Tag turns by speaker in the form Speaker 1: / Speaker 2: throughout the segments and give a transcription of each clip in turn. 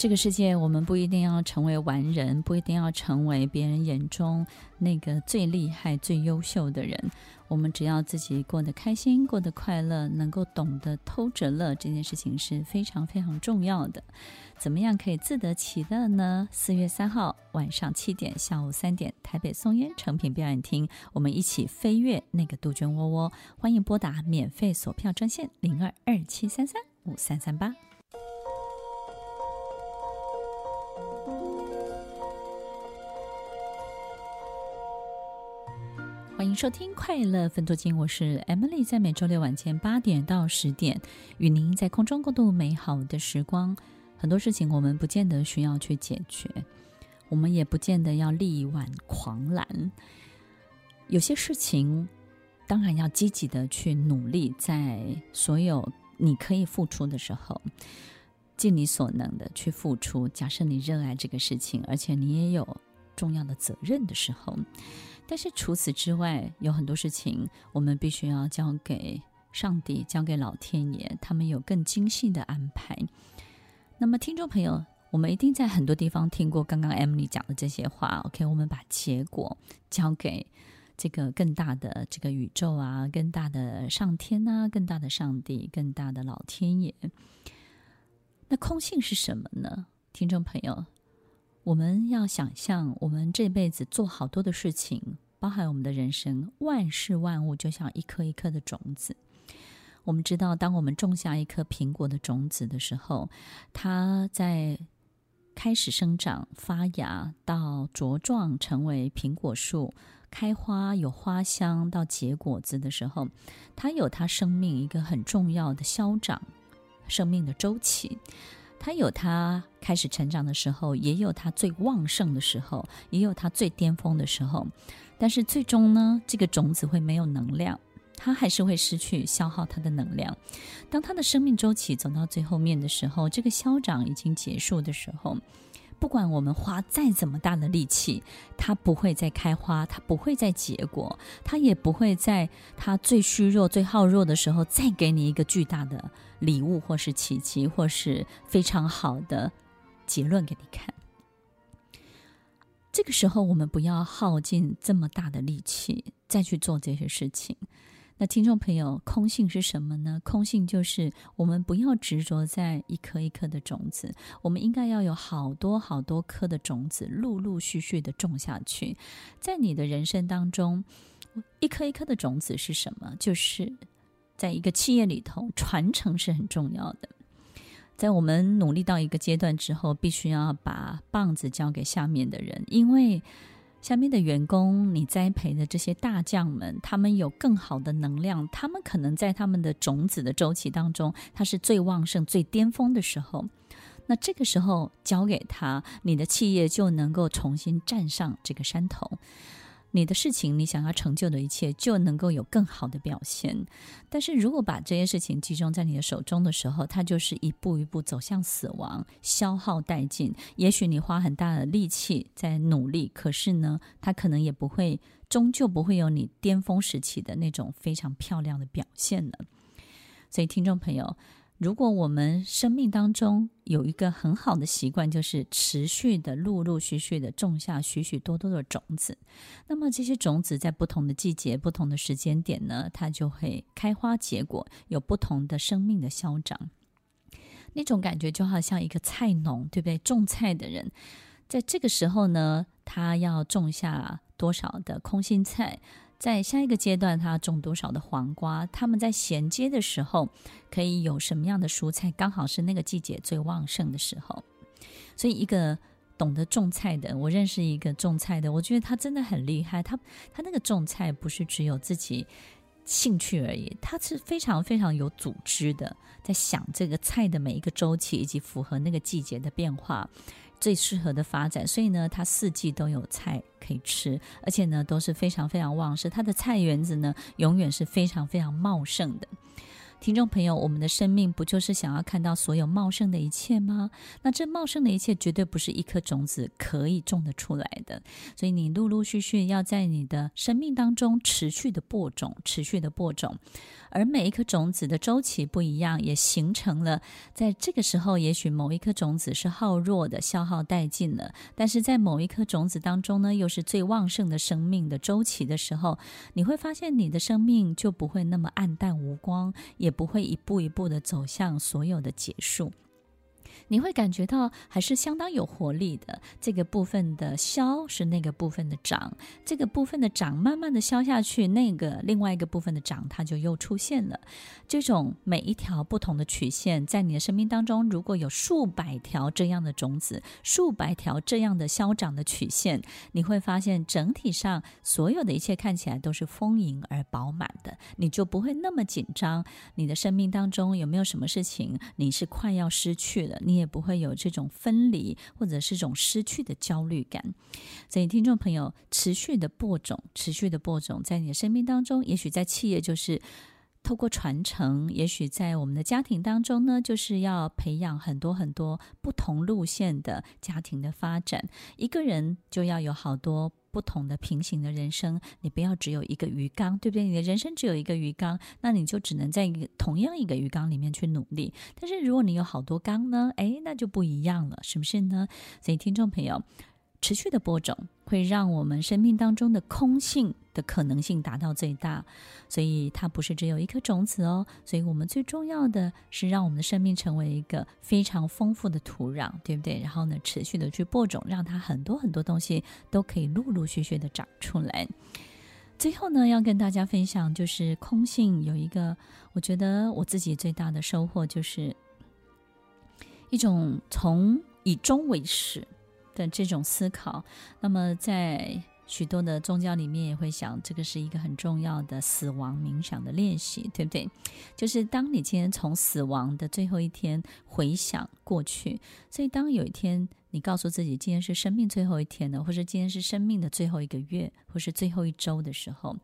Speaker 1: 这个世界，我们不一定要成为完人，不一定要成为别人眼中那个最厉害、最优秀的人。我们只要自己过得开心、过得快乐，能够懂得偷着乐，这件事情是非常非常重要的。怎么样可以自得其乐呢？四月三号晚上七点，下午三点，台北松烟诚品表演厅，我们一起飞越那个杜鹃窝窝。欢迎拨打免费索票专线零二二七三三五三三八。欢迎收听《快乐分多金》，我是 Emily，在每周六晚间八点到十点，与您在空中共度美好的时光。很多事情我们不见得需要去解决，我们也不见得要力挽狂澜。有些事情，当然要积极的去努力，在所有你可以付出的时候，尽你所能的去付出。假设你热爱这个事情，而且你也有重要的责任的时候。但是除此之外，有很多事情我们必须要交给上帝，交给老天爷，他们有更精细的安排。那么，听众朋友，我们一定在很多地方听过刚刚 Emily 讲的这些话。OK，我们把结果交给这个更大的这个宇宙啊，更大的上天啊，更大的上帝，更大的老天爷。那空性是什么呢？听众朋友？我们要想象，我们这辈子做好多的事情，包含我们的人生，万事万物就像一颗一颗的种子。我们知道，当我们种下一颗苹果的种子的时候，它在开始生长、发芽，到茁壮成为苹果树、开花有花香，到结果子的时候，它有它生命一个很重要的消长生命的周期。它有它开始成长的时候，也有它最旺盛的时候，也有它最巅峰的时候。但是最终呢，这个种子会没有能量，它还是会失去消耗它的能量。当它的生命周期走到最后面的时候，这个消长已经结束的时候。不管我们花再怎么大的力气，它不会再开花，它不会再结果，它也不会在它最虚弱、最耗弱的时候再给你一个巨大的礼物，或是奇迹，或是非常好的结论给你看。这个时候，我们不要耗尽这么大的力气再去做这些事情。那听众朋友，空性是什么呢？空性就是我们不要执着在一颗一颗的种子，我们应该要有好多好多颗的种子，陆陆续续的种下去。在你的人生当中，一颗一颗的种子是什么？就是在一个企业里头，传承是很重要的。在我们努力到一个阶段之后，必须要把棒子交给下面的人，因为。下面的员工，你栽培的这些大将们，他们有更好的能量，他们可能在他们的种子的周期当中，他是最旺盛、最巅峰的时候。那这个时候交给他，你的企业就能够重新站上这个山头。你的事情，你想要成就的一切，就能够有更好的表现。但是如果把这些事情集中在你的手中的时候，它就是一步一步走向死亡，消耗殆尽。也许你花很大的力气在努力，可是呢，它可能也不会，终究不会有你巅峰时期的那种非常漂亮的表现了。所以，听众朋友。如果我们生命当中有一个很好的习惯，就是持续的、陆陆续续的种下许许多多的种子，那么这些种子在不同的季节、不同的时间点呢，它就会开花结果，有不同的生命的消长。那种感觉就好像一个菜农，对不对？种菜的人，在这个时候呢，他要种下多少的空心菜？在下一个阶段，他种多少的黄瓜？他们在衔接的时候，可以有什么样的蔬菜？刚好是那个季节最旺盛的时候。所以，一个懂得种菜的，我认识一个种菜的，我觉得他真的很厉害。他他那个种菜不是只有自己兴趣而已，他是非常非常有组织的，在想这个菜的每一个周期，以及符合那个季节的变化。最适合的发展，所以呢，它四季都有菜可以吃，而且呢，都是非常非常旺盛。它的菜园子呢，永远是非常非常茂盛的。听众朋友，我们的生命不就是想要看到所有茂盛的一切吗？那这茂盛的一切绝对不是一颗种子可以种得出来的。所以你陆陆续续要在你的生命当中持续的播种，持续的播种。而每一颗种子的周期不一样，也形成了在这个时候，也许某一颗种子是耗弱的、消耗殆尽了；但是在某一颗种子当中呢，又是最旺盛的生命的周期的时候，你会发现你的生命就不会那么黯淡无光，也不会一步一步的走向所有的结束。你会感觉到还是相当有活力的。这个部分的消是那个部分的长，这个部分的长慢慢的消下去，那个另外一个部分的长它就又出现了。这种每一条不同的曲线，在你的生命当中，如果有数百条这样的种子，数百条这样的消长的曲线，你会发现整体上所有的一切看起来都是丰盈而饱满的，你就不会那么紧张。你的生命当中有没有什么事情你是快要失去了？你也不会有这种分离或者是种失去的焦虑感，所以听众朋友，持续的播种，持续的播种，在你的生命当中，也许在企业就是透过传承，也许在我们的家庭当中呢，就是要培养很多很多不同路线的家庭的发展，一个人就要有好多。不同的平行的人生，你不要只有一个鱼缸，对不对？你的人生只有一个鱼缸，那你就只能在一个同样一个鱼缸里面去努力。但是如果你有好多缸呢？诶，那就不一样了，是不是呢？所以听众朋友。持续的播种会让我们生命当中的空性的可能性达到最大，所以它不是只有一颗种子哦。所以我们最重要的是让我们的生命成为一个非常丰富的土壤，对不对？然后呢，持续的去播种，让它很多很多东西都可以陆陆续续的长出来。最后呢，要跟大家分享，就是空性有一个，我觉得我自己最大的收获就是一种从以终为始。的这种思考，那么在许多的宗教里面也会想，这个是一个很重要的死亡冥想的练习，对不对？就是当你今天从死亡的最后一天回想过去，所以当有一天你告诉自己今天是生命最后一天呢，或是今天是生命的最后一个月，或是最后一周的时候，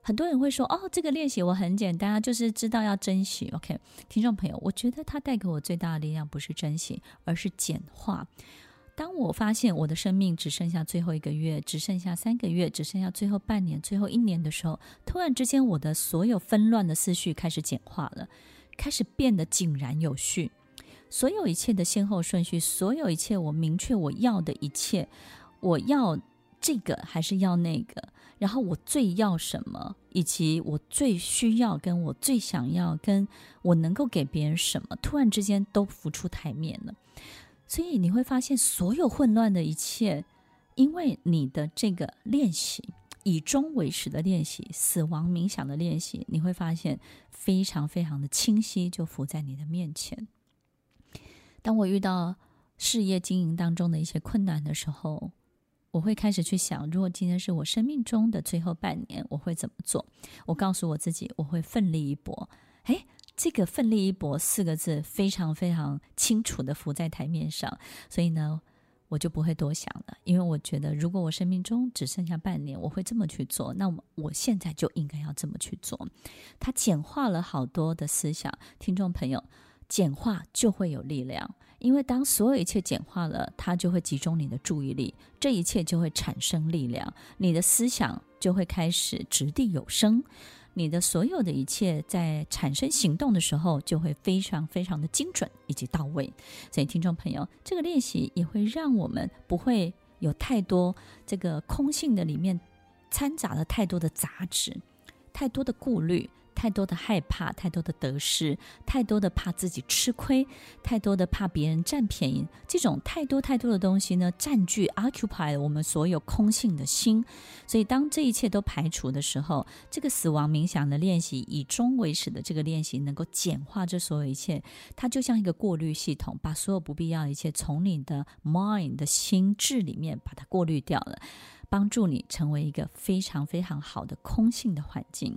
Speaker 1: 很多人会说：“哦，这个练习我很简单啊，就是知道要珍惜。”OK，听众朋友，我觉得它带给我最大的力量不是珍惜，而是简化。当我发现我的生命只剩下最后一个月，只剩下三个月，只剩下最后半年、最后一年的时候，突然之间，我的所有纷乱的思绪开始简化了，开始变得井然有序。所有一切的先后顺序，所有一切我明确我要的一切，我要这个还是要那个，然后我最要什么，以及我最需要，跟我最想要，跟我能够给别人什么，突然之间都浮出台面了。所以你会发现，所有混乱的一切，因为你的这个练习，以终为始的练习，死亡冥想的练习，你会发现非常非常的清晰，就浮在你的面前。当我遇到事业经营当中的一些困难的时候，我会开始去想，如果今天是我生命中的最后半年，我会怎么做？我告诉我自己，我会奋力一搏。诶。这个“奋力一搏”四个字非常非常清楚地浮在台面上，所以呢，我就不会多想了。因为我觉得，如果我生命中只剩下半年，我会这么去做，那么我现在就应该要这么去做。它简化了好多的思想，听众朋友，简化就会有力量，因为当所有一切简化了，它就会集中你的注意力，这一切就会产生力量，你的思想就会开始掷地有声。你的所有的一切在产生行动的时候，就会非常非常的精准以及到位。所以，听众朋友，这个练习也会让我们不会有太多这个空性的里面掺杂了太多的杂质，太多的顾虑。太多的害怕，太多的得失，太多的怕自己吃亏，太多的怕别人占便宜，这种太多太多的东西呢，占据 occupy 了我们所有空性的心。所以，当这一切都排除的时候，这个死亡冥想的练习，以终为始的这个练习，能够简化这所有一切。它就像一个过滤系统，把所有不必要的一切从你的 mind 的心智里面把它过滤掉了，帮助你成为一个非常非常好的空性的环境。